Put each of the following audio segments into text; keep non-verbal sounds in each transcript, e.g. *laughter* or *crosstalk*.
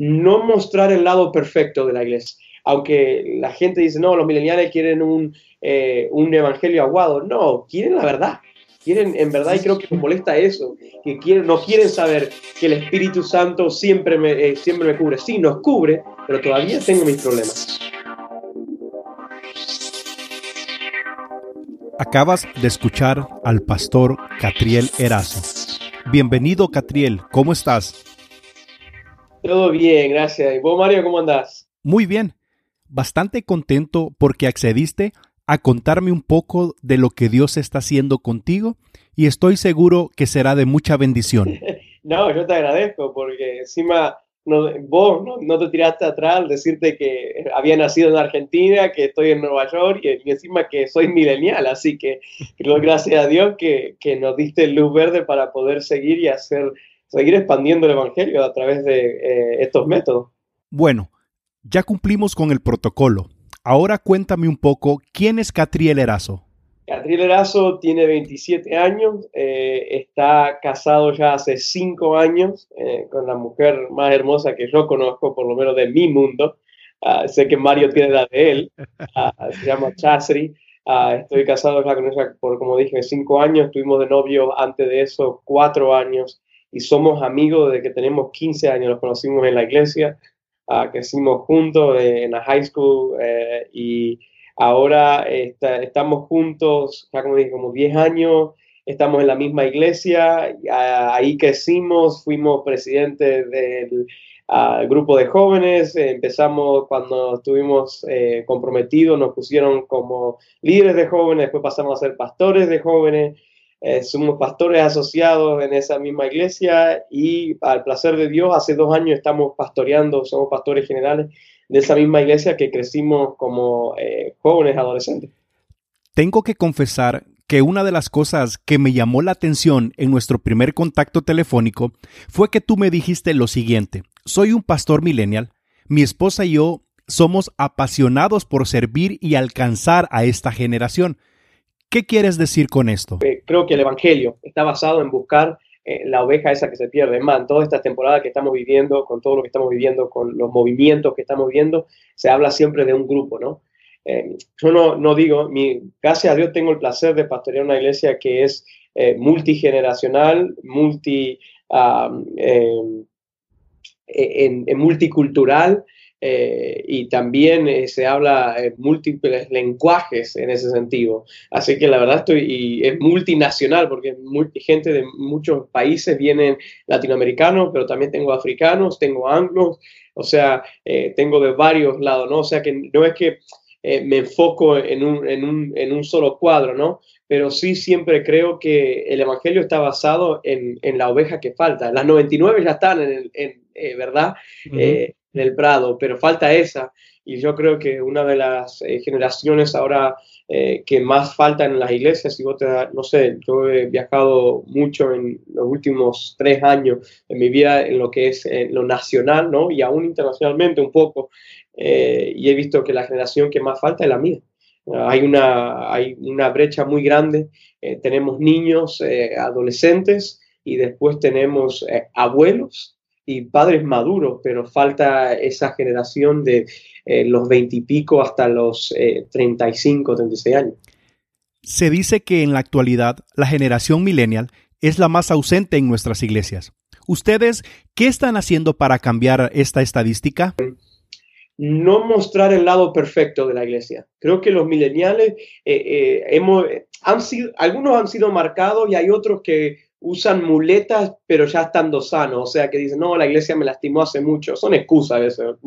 no mostrar el lado perfecto de la iglesia. Aunque la gente dice, no, los mileniales quieren un, eh, un evangelio aguado. No, quieren la verdad. Quieren, en verdad, y creo que me molesta eso, que quieren, no quieren saber que el Espíritu Santo siempre me, eh, siempre me cubre. Sí, nos cubre, pero todavía tengo mis problemas. Acabas de escuchar al pastor Catriel Erazo. Bienvenido, Catriel, ¿cómo estás? Todo bien, gracias. ¿Y vos, Mario, cómo andás? Muy bien, bastante contento porque accediste a contarme un poco de lo que Dios está haciendo contigo y estoy seguro que será de mucha bendición. *laughs* no, yo te agradezco porque encima no, vos no, te tiraste atrás al decirte que había nacido en Argentina, que estoy en Nueva York y, encima que soy milenial, así que creo gracias a Dios que, que, nos diste luz verde para poder seguir y hacer, seguir expandiendo el Evangelio a través de eh, estos métodos. Bueno, ya cumplimos con el protocolo. Ahora cuéntame un poco, ¿quién es Catriel Erazo? Catriel Erazo tiene 27 años, eh, está casado ya hace 5 años eh, con la mujer más hermosa que yo conozco, por lo menos de mi mundo. Ah, sé que Mario tiene la de él, ah, se llama Chasri. Ah, estoy casado ya con ella por, como dije, 5 años. Estuvimos de novio antes de eso 4 años y somos amigos desde que tenemos 15 años. Nos conocimos en la iglesia, crecimos juntos en la high school eh, y Ahora estamos juntos, ya como dije, como 10 años, estamos en la misma iglesia, ahí crecimos, fuimos presidentes del grupo de jóvenes, empezamos cuando estuvimos eh, comprometidos, nos pusieron como líderes de jóvenes, después pasamos a ser pastores de jóvenes, eh, somos pastores asociados en esa misma iglesia y al placer de Dios, hace dos años estamos pastoreando, somos pastores generales de esa misma iglesia que crecimos como eh, jóvenes adolescentes. Tengo que confesar que una de las cosas que me llamó la atención en nuestro primer contacto telefónico fue que tú me dijiste lo siguiente, soy un pastor millennial, mi esposa y yo somos apasionados por servir y alcanzar a esta generación. ¿Qué quieres decir con esto? Eh, creo que el Evangelio está basado en buscar eh, la oveja esa que se pierde. más, en toda esta temporada que estamos viviendo, con todo lo que estamos viviendo, con los movimientos que estamos viendo, se habla siempre de un grupo, ¿no? Eh, yo no, no digo, gracias a Dios tengo el placer de pastorear una iglesia que es multigeneracional, multi, multicultural, eh, y también eh, se habla eh, múltiples lenguajes en ese sentido. Así que la verdad estoy, y es multinacional porque gente de muchos países vienen latinoamericanos, pero también tengo africanos, tengo anglos, o sea, tengo de varios lados, ¿no? O sea que no es que me enfoco en un, en, un, en un, solo cuadro, ¿no? Pero sí siempre creo que el Evangelio está basado en, en la oveja que falta. Las 99 ya están en, en ¿verdad? En el Prado, pero falta esa. Y yo creo que una de las eh, generaciones ahora eh, que más faltan en las iglesias, si vos te no sé, yo he viajado mucho en los últimos tres años en mi vida en lo que es lo nacional, ¿no? Y aún internacionalmente un poco. Eh, y he visto que la generación que más falta es la mía. hay, una, hay una brecha muy grande. tenemos niños, adolescentes y después tenemos abuelos y padres maduros, pero falta esa generación de eh, los veintipico hasta los eh, 35, 36 años. Se dice que en la actualidad la generación millennial es la más ausente en nuestras iglesias. ¿Ustedes qué están haciendo para cambiar esta estadística? No mostrar el lado perfecto de la iglesia. Creo que los millennials eh, eh, hemos, han sido, algunos han sido marcados y hay otros que usan muletas, pero ya estando sanos. O sea, que dicen, no, la iglesia me lastimó hace mucho. Son excusas eso.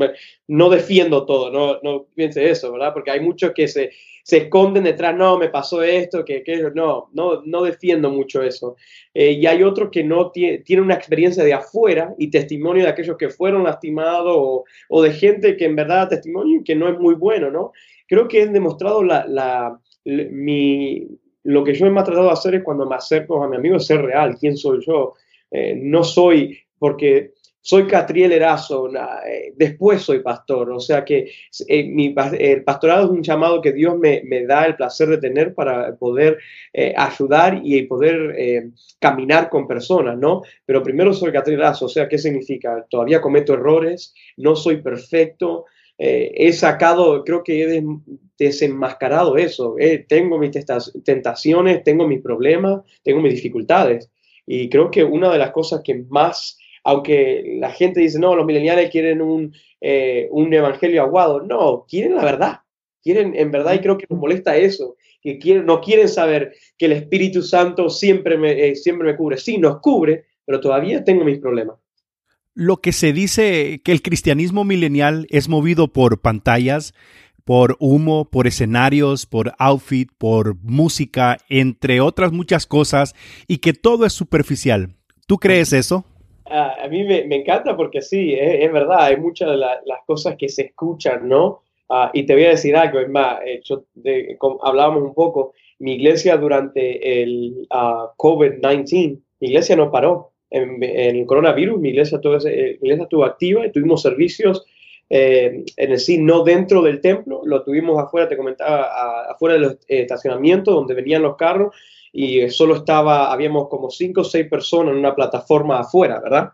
No defiendo todo, no, no piense eso, ¿verdad? Porque hay muchos que se, se esconden detrás, no, me pasó esto, que, que no, no, no defiendo mucho eso. Eh, y hay otros que no tienen una experiencia de afuera y testimonio de aquellos que fueron lastimados o, o de gente que en verdad testimonio que no es muy bueno, ¿no? Creo que he demostrado la, la mi, lo que yo me he tratado de hacer es cuando me acerco a mi amigo, ser real, quién soy yo. Eh, no soy, porque soy Catriel Erazo, eh, después soy pastor. O sea que eh, mi, el pastorado es un llamado que Dios me, da el placer de tener para poder eh, ayudar y poder caminar con personas, ¿no? Pero primero soy Catriel Erazo, o sea, ¿qué significa? Todavía cometo errores, no soy perfecto. He sacado, creo que he desenmascarado eso. tengo mis tentaciones, tengo mis problemas, tengo mis dificultades. Y creo que una de las cosas que más aunque la gente dice, no, los millennials quieren un, eh, un evangelio aguado, no, quieren la verdad, quieren en verdad, y creo que nos molesta eso, que no quieren saber que el Espíritu Santo siempre me, eh, siempre me cubre, sí, nos cubre, pero todavía tengo mis problemas. Lo que se dice que el cristianismo milenial es movido por pantallas, por humo, por escenarios, por outfit, por música, entre otras muchas cosas, y que todo es superficial. ¿Tú crees eso? a, mí me, encanta porque sí, es, verdad, hay muchas de las cosas que se escuchan, ¿no? Ah, y te voy a decir algo, es más, eh, hablábamos un poco, mi iglesia durante el uh, COVID-19, mi iglesia no paró. En, el coronavirus, mi iglesia, eh, iglesia estuvo activa y tuvimos servicios eh, en el sí, no dentro del templo, lo tuvimos afuera, te comentaba, afuera del estacionamiento donde venían los carros y solo estaba, habíamos como cinco o seis personas en una plataforma afuera, ¿verdad?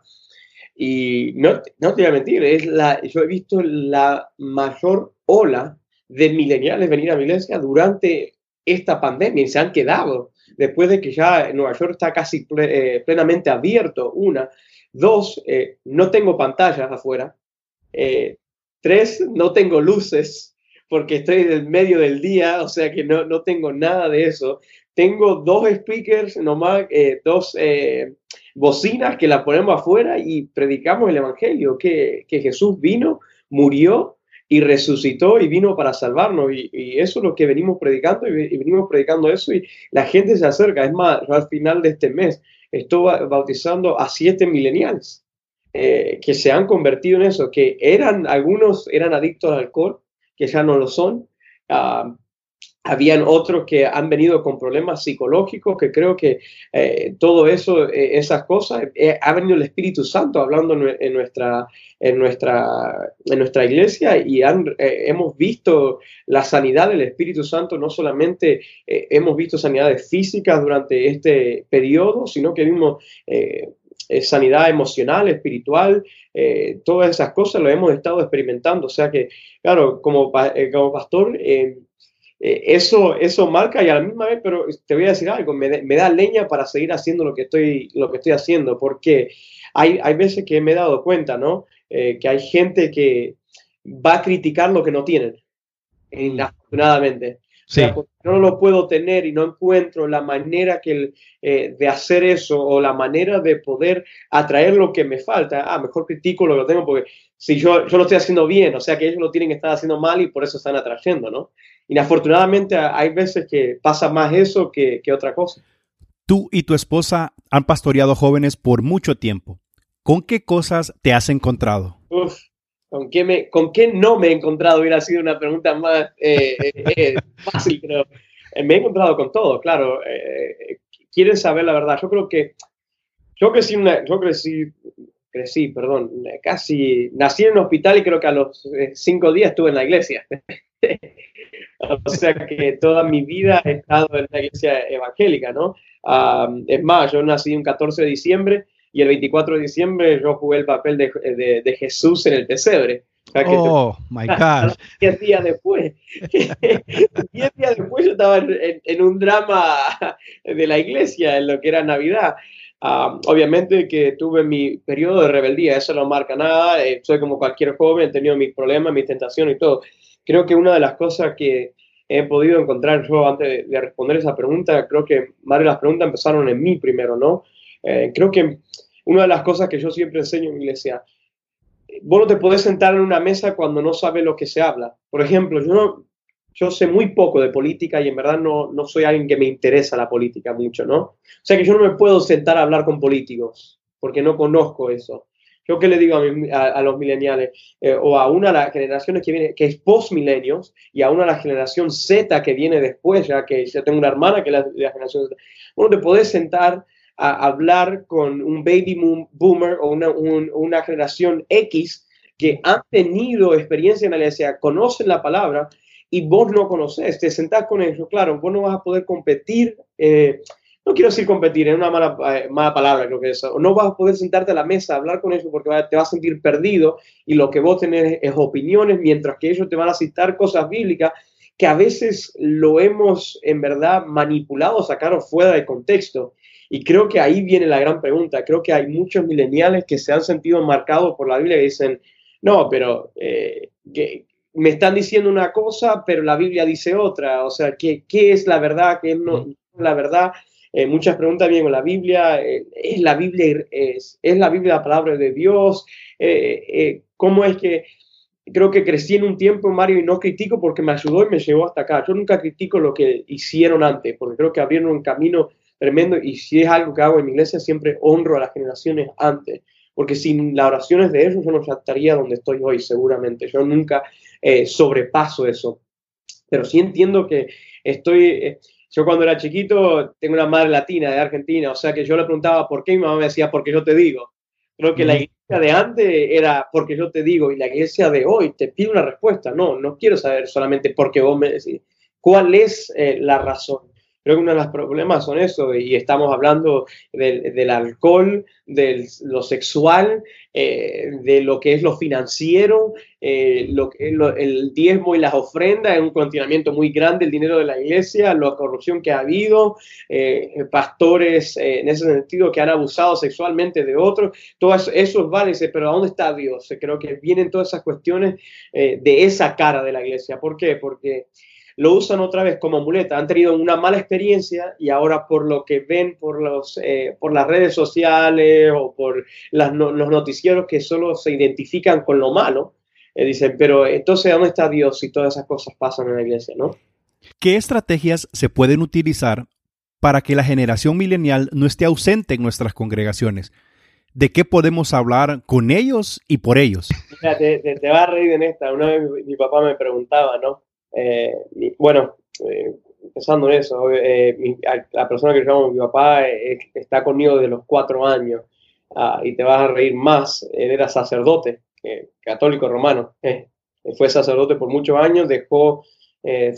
Y no, no te voy a mentir, es la, yo he visto la mayor ola de mileniales venir a mi iglesia durante esta pandemia y se han quedado después de que ya Nueva York está casi eh, plenamente abierto, una. Dos, eh, no tengo pantallas afuera. Eh, tres, no tengo luces porque estoy en medio del día, o sea que no, no tengo nada de eso tengo dos speakers, nomás dos bocinas que las ponemos afuera y predicamos el Evangelio, que, Jesús vino, murió y resucitó y vino para salvarnos. Y, eso es lo que venimos predicando y, venimos predicando eso y la gente se acerca. Es más, al final de este mes estoy bautizando a siete millennials eh, que se han convertido en eso, que eran, algunos eran adictos al alcohol, que ya no lo son. Uh, habían otros que han venido con problemas psicológicos, que creo que eh, todo eso, eh, esas cosas, eh, ha venido el Espíritu Santo hablando en, nuestra, en, nuestra, en nuestra iglesia y han, hemos visto la sanidad del Espíritu Santo, no solamente hemos visto sanidades físicas durante este periodo, sino que vimos sanidad emocional, espiritual, todas esas cosas lo hemos estado experimentando. O sea que, claro, como, como pastor, eh, eso, eso marca y a la misma vez, pero te voy a decir algo, me, da leña para seguir haciendo lo que estoy, lo que estoy haciendo, porque hay, hay veces que me he dado cuenta, ¿no? Eh, que hay gente que va a criticar lo que no tienen, inafortunadamente. Sí. no lo puedo tener y no encuentro la manera que eh, de hacer eso o la manera de poder atraer lo que me falta. Ah, mejor critico lo que tengo porque si yo, yo lo estoy haciendo bien, o sea que ellos lo tienen que estar haciendo mal y por eso están atrayendo, ¿no? Inafortunadamente hay veces que pasa más eso que, que otra cosa. Tú y tu esposa han pastoreado jóvenes por mucho tiempo. ¿Con qué cosas te has encontrado? Uf, ¿Con qué, me, ¿Con qué no me he encontrado? Hubiera sido una pregunta más eh, eh, eh, *laughs* fácil, pero me he encontrado con todo, claro. quieren saber la verdad. Yo creo que yo crecí, una, yo crecí, crecí, perdón, casi nací en un hospital y creo que a los cinco días estuve en la iglesia. *laughs* o sea que toda mi vida he estado en la iglesia evangélica, ¿no? es más, yo nací un 14 de diciembre y el 24 de diciembre yo jugué el papel de, de, Jesús en el pesebre. oh, my *laughs* God. Diez días después. *laughs* diez días después yo estaba en, un drama de la iglesia, en lo que era Navidad. Obviamente que tuve mi periodo de rebeldía, eso no marca nada, eh, soy como cualquier joven, he tenido mis problemas, mis tentaciones y todo. Creo que una de las cosas que he podido encontrar yo antes de, responder esa pregunta, creo que varias de las preguntas empezaron en mí primero, ¿no? Eh, creo que una de las cosas que yo siempre enseño en iglesia, vos no te podés sentar en una mesa cuando no sabes lo que se habla. Por ejemplo, yo, no, yo sé muy poco de política y en verdad no, no soy alguien que me interesa la política mucho, ¿no? O sea que yo no me puedo sentar a hablar con políticos porque no conozco eso. Yo qué le digo a, los millennials eh, o a una de las generaciones que viene, que es post-milenios, y a una de la generación Z que viene después, ya que ya tengo una hermana que es la, la generación Z. Bueno, te podés sentar a hablar con un baby boomer o una, una generación X que han tenido experiencia en la iglesia, conocen la palabra y vos no conoces, te sentás con ellos, claro, vos no vas a poder competir, eh, no quiero decir competir, es una mala, eh, mala palabra creo que es, no vas a poder sentarte a la mesa a hablar con ellos porque te vas a sentir perdido y lo que vos tenés es opiniones, mientras que ellos te van a citar cosas bíblicas que a veces lo hemos en verdad manipulado, sacado fuera de contexto. Y creo que ahí viene la gran pregunta. Creo que hay muchos mileniales que se han sentido marcados por la Biblia y dicen, no, pero eh, me están diciendo una cosa, pero la Biblia dice otra. O sea, ¿qué, qué es la verdad? ¿Qué es no, la verdad? Eh, muchas preguntas vienen con la Biblia. Eh, ¿Es la Biblia, es, es, la Biblia la palabra de Dios? ¿Cómo es que creo que crecí en un tiempo, Mario, y no critico porque me ayudó y me llevó hasta acá. Yo nunca critico lo que hicieron antes, porque creo que abrieron un camino tremendo y si es algo que hago en mi iglesia, siempre honro a las generaciones antes, porque sin las oraciones de ellos yo no estaría donde estoy hoy, seguramente. Yo nunca eh, sobrepaso eso. Pero sí entiendo que estoy... Eh, yo cuando era chiquito tengo una madre latina de Argentina, o sea que yo le preguntaba por qué y mi mamá me decía, porque yo te digo. Creo que la iglesia de antes era porque yo te digo y la iglesia de hoy te pide una respuesta. No, no quiero saber solamente porque vos me decís. ¿Cuál es eh, la razón? Creo que uno de los problemas son eso, y estamos hablando del, alcohol, de lo sexual, eh, de lo que es lo financiero, eh, lo, el diezmo y las ofrendas, es un continuamiento muy grande el dinero de la iglesia, la corrupción que ha habido, eh, pastores en ese sentido que han abusado sexualmente de otros, todo eso, eso vale, pero ¿dónde está Dios? Creo que vienen todas esas cuestiones de esa cara de la iglesia. ¿Por qué? Porque lo usan otra vez como muleta. Han tenido una mala experiencia y ahora por lo que ven por, los, eh, por las redes sociales o por los noticieros que solo se identifican con lo malo, eh, dicen, pero entonces ¿dónde está Dios si todas esas cosas pasan en la iglesia? ¿no? ¿Qué estrategias se pueden utilizar para que la generación milenial no esté ausente en nuestras congregaciones? ¿De qué podemos hablar con ellos y por ellos? Mira, te, te, a reír en esta. Una vez mi papá me preguntaba, ¿no? Eh, bueno, eh, pensando en eso, eh, la persona que llamo mi papá está conmigo de los cuatro años ah, y te vas a reír más. Él era sacerdote, católico romano. fue sacerdote por muchos años, dejó,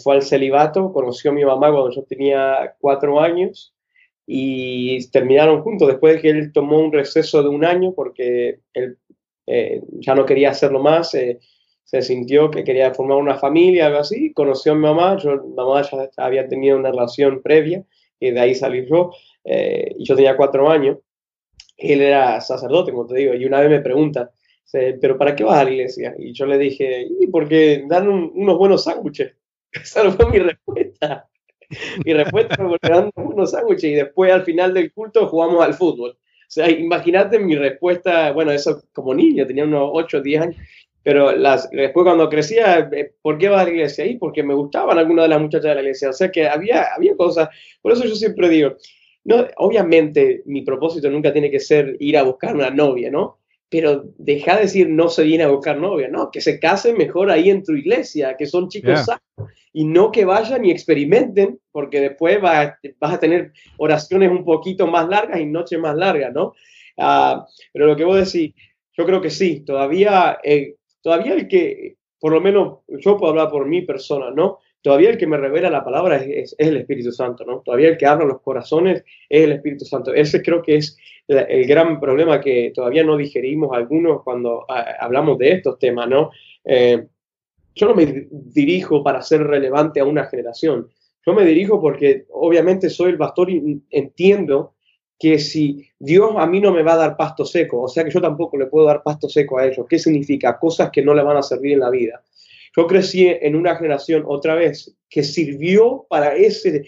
fue al celibato, conoció a mi mamá cuando yo tenía cuatro años y terminaron juntos después de que él tomó un receso de un año porque él ya no quería hacerlo más se sintió que quería formar una familia, algo así, conoció a mi mamá, yo, mi mamá ya había tenido una relación previa, y de ahí salí yo, eh, y yo tenía cuatro años, él era sacerdote, como te digo, y una vez me pregunta, ¿pero para qué vas a la iglesia? Y yo le dije, y porque dan unos buenos sándwiches. *laughs* Esa fue mi respuesta. Mi respuesta fue porque dan unos sándwiches y después al final del culto jugamos al fútbol. O sea, imagínate mi respuesta, bueno, eso como niño, tenía unos 8 o 10 años, pero las, después cuando crecía, eh, ¿por qué vas a la iglesia? ahí? porque me gustaban algunas de las muchachas de la iglesia. O sea que había, había cosas. Por eso yo siempre digo, no, obviamente mi propósito nunca tiene que ser ir a buscar una novia, ¿no? Pero deja de decir no se viene a buscar novia, ¿no? Que se casen mejor ahí en tu iglesia, que son chicos sanos. Y no que vayan y experimenten, porque después vas, vas a tener oraciones un poquito más largas y noches más largas, ¿no? Ah, pero lo que vos decís, yo creo que sí, todavía eh, todavía el que, por lo menos yo puedo hablar por mi persona, ¿no? Todavía el que me revela la palabra es, el Espíritu Santo, ¿no? Todavía el que habla los corazones es el Espíritu Santo. Ese creo que es el gran problema que todavía no digerimos algunos cuando hablamos de estos temas, ¿no? Eh, yo no me dirijo para ser relevante a una generación. Yo me dirijo porque obviamente soy el pastor y entiendo que si Dios a mí no me va a dar pasto seco, o sea que yo tampoco le puedo dar pasto seco a ellos. ¿Qué significa? Cosas que no le van a servir en la vida. Yo crecí en una generación otra vez que sirvió para ese,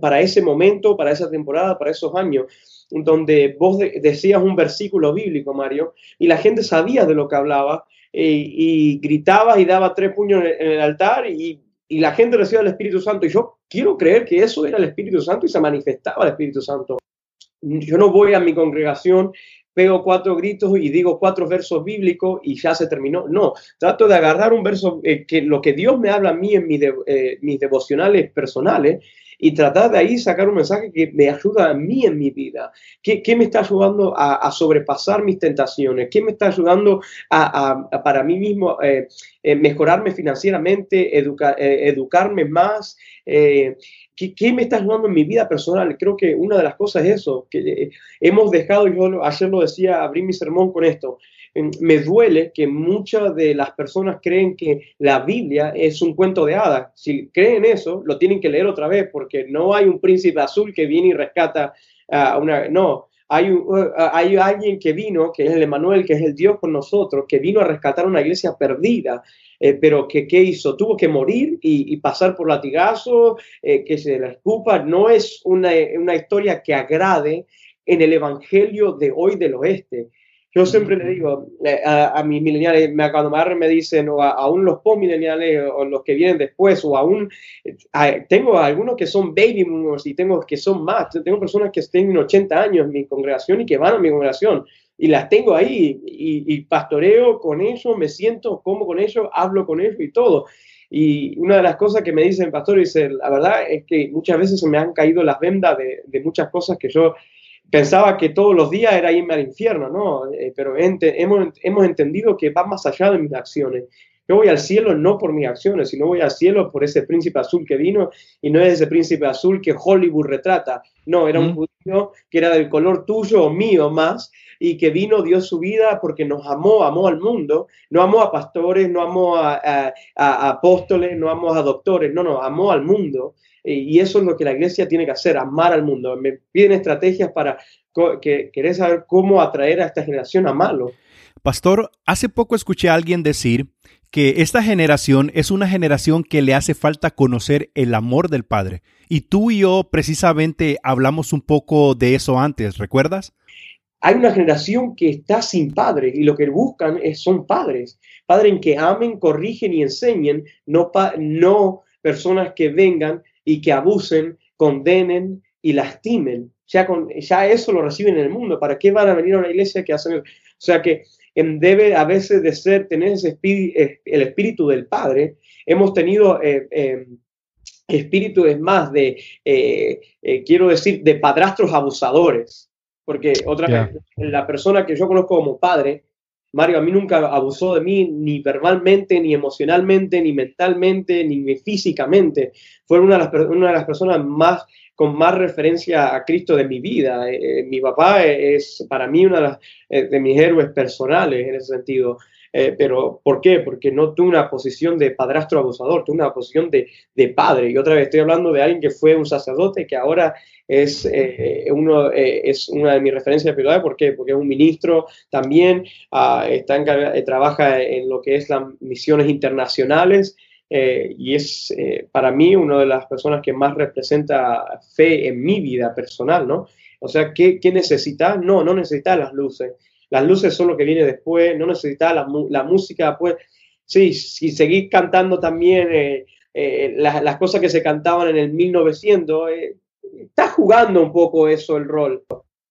para ese momento, para esa temporada, para esos años, donde vos decías un versículo bíblico, Mario, y la gente sabía de lo que hablaba eh, y gritaba y daba tres puños en el altar y, y la gente recibía el Espíritu Santo. Y yo quiero creer que eso era el Espíritu Santo y se manifestaba el Espíritu Santo yo no voy a mi congregación, pego cuatro gritos y digo cuatro versos bíblicos y ya se terminó. No, trato de agarrar un verso, eh, que lo que Dios me habla a mí en eh, mis devocionales personales y tratar de ahí sacar un mensaje que me ayuda a mí en mi vida. ¿Qué, qué me está ayudando a, sobrepasar mis tentaciones? ¿Qué me está ayudando a, para mí mismo eh, eh, mejorarme financieramente, eh, educarme más? ¿Qué, me está ayudando en mi vida personal? Creo que una de las cosas es eso, que hemos dejado, yo ayer lo decía, abrí mi sermón con esto, me duele que muchas de las personas creen que la Biblia es un cuento de hadas. Si creen eso, lo tienen que leer otra vez porque no hay un príncipe azul que viene y rescata a una... No, hay, uh, hay alguien que vino, que es el Emanuel, que es el Dios con nosotros, que vino a rescatar una iglesia perdida, eh, pero que ¿qué hizo? Tuvo que morir y, pasar por latigazo, eh, que se la escupa. No es una, una historia que agrade en el Evangelio de hoy del oeste. Yo siempre le digo eh, a, mis mileniales, cuando me, me dicen, o aún los post-mileniales o los que vienen después, o aún, tengo algunos que son baby boomers y tengo que son más, tengo personas que tienen 80 años en mi congregación y que van a mi congregación y las tengo ahí y, pastoreo con ellos, me siento como con ellos, hablo con ellos y todo. Y una de las cosas que me dicen, pastor, dice, la verdad es que muchas veces se me han caído las vendas de, de muchas cosas que yo pensaba que todos los días era irme al infierno, ¿no? Eh, pero hemos, hemos entendido que va más allá de mis acciones. Yo voy al cielo no por mis acciones, sino voy al cielo por ese príncipe azul que vino y no es ese príncipe azul que Hollywood retrata. No, era un judío que era del color tuyo o mío más y que vino, dio su vida porque nos amó, amó al mundo. No amó a pastores, no amó a, a apóstoles, no amó a doctores, no, no, amó al mundo y eso es lo que la iglesia tiene que hacer, amar al mundo. Me piden estrategias para que querer saber cómo atraer a esta generación a malo. Pastor, hace poco escuché a alguien decir que esta generación es una generación que le hace falta conocer el amor del Padre. Y tú y yo precisamente hablamos un poco de eso antes, ¿recuerdas? Hay una generación que está sin padres y lo que buscan es, son padres, padres que amen, corrigen y enseñen, no, personas que vengan y que abusen, condenen y lastimen. Ya, eso lo reciben en el mundo. ¿Para qué van a venir a una iglesia que hacen? O sea que debe a veces de ser, tener ese espíritu, eh, el espíritu del Padre. Hemos tenido eh, eh, espíritu, es más, de, quiero decir, de padrastros abusadores. Porque otra vez, la persona que yo conozco como padre Mario a mí nunca abusó de mí ni verbalmente, ni emocionalmente, ni mentalmente, ni físicamente. Fue una de las, una de las personas más con más referencia a Cristo de mi vida. Eh, eh, mi papá es para mí uno de, eh, de mis héroes personales en ese sentido. Eh, pero ¿por qué? Porque no tuve una posición de padrastro abusador, tuve una posición de, de, padre. Y otra vez estoy hablando de alguien que fue un sacerdote, que ahora es, eh, uno, eh, es una de mis referencias espirituales. ¿Por qué? Porque es un ministro también, uh, está en, trabaja en lo que es las misiones internacionales. Y es para mí una de las personas que más representa fe en mi vida personal, ¿no? O sea, ¿qué, qué necesita? No, no necesita las luces las luces son lo que viene después, no necesitas la, música, pues sí, si seguís cantando también eh, eh, las, cosas que se cantaban en el 1900, eh, está jugando un poco eso el rol.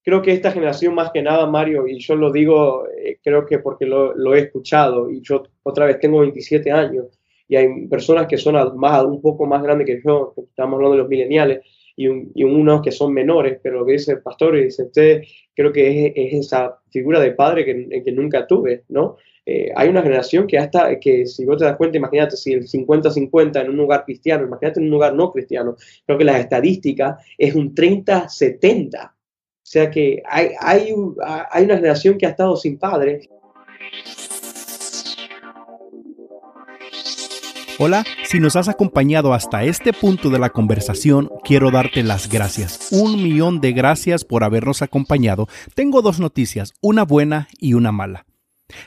Creo que esta generación más que nada, Mario, y yo lo digo, creo que porque lo, he escuchado, y yo otra vez tengo 27 años, y hay personas que son más, un poco más grandes que yo, estamos hablando de los mileniales, y, unos que son menores, pero lo que dice el pastor, y dice usted, creo que es, esa figura de padre que, que nunca tuve, ¿no? Eh, hay una generación que hasta, que si vos te das cuenta, imagínate si el 50-50 en un lugar cristiano, imagínate en un lugar no cristiano, creo que la estadística es un 30-70. O sea que hay, hay, hay una generación que ha estado sin padre. Hola, si nos has acompañado hasta este punto de la conversación, quiero darte las gracias. Un millón de gracias por habernos acompañado. Tengo dos noticias, una buena y una mala.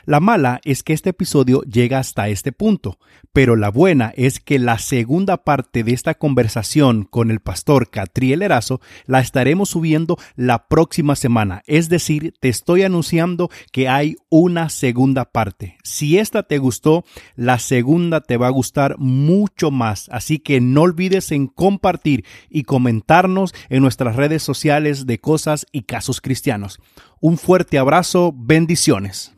La mala es que este episodio llega hasta este punto, pero la buena es que la segunda parte de esta conversación con el pastor Catriel Erazo la estaremos subiendo la próxima semana. Es decir, te estoy anunciando que hay una segunda parte. Si esta te gustó, la segunda te va a gustar mucho más. Así que no olvides en compartir y comentarnos en nuestras redes sociales de cosas y casos cristianos. Un fuerte abrazo, bendiciones.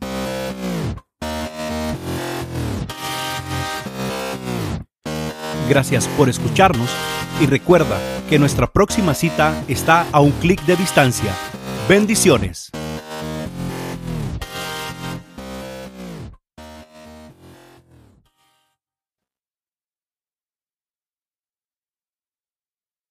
Gracias por escucharnos y recuerda que nuestra próxima cita está a un clic de distancia. Bendiciones.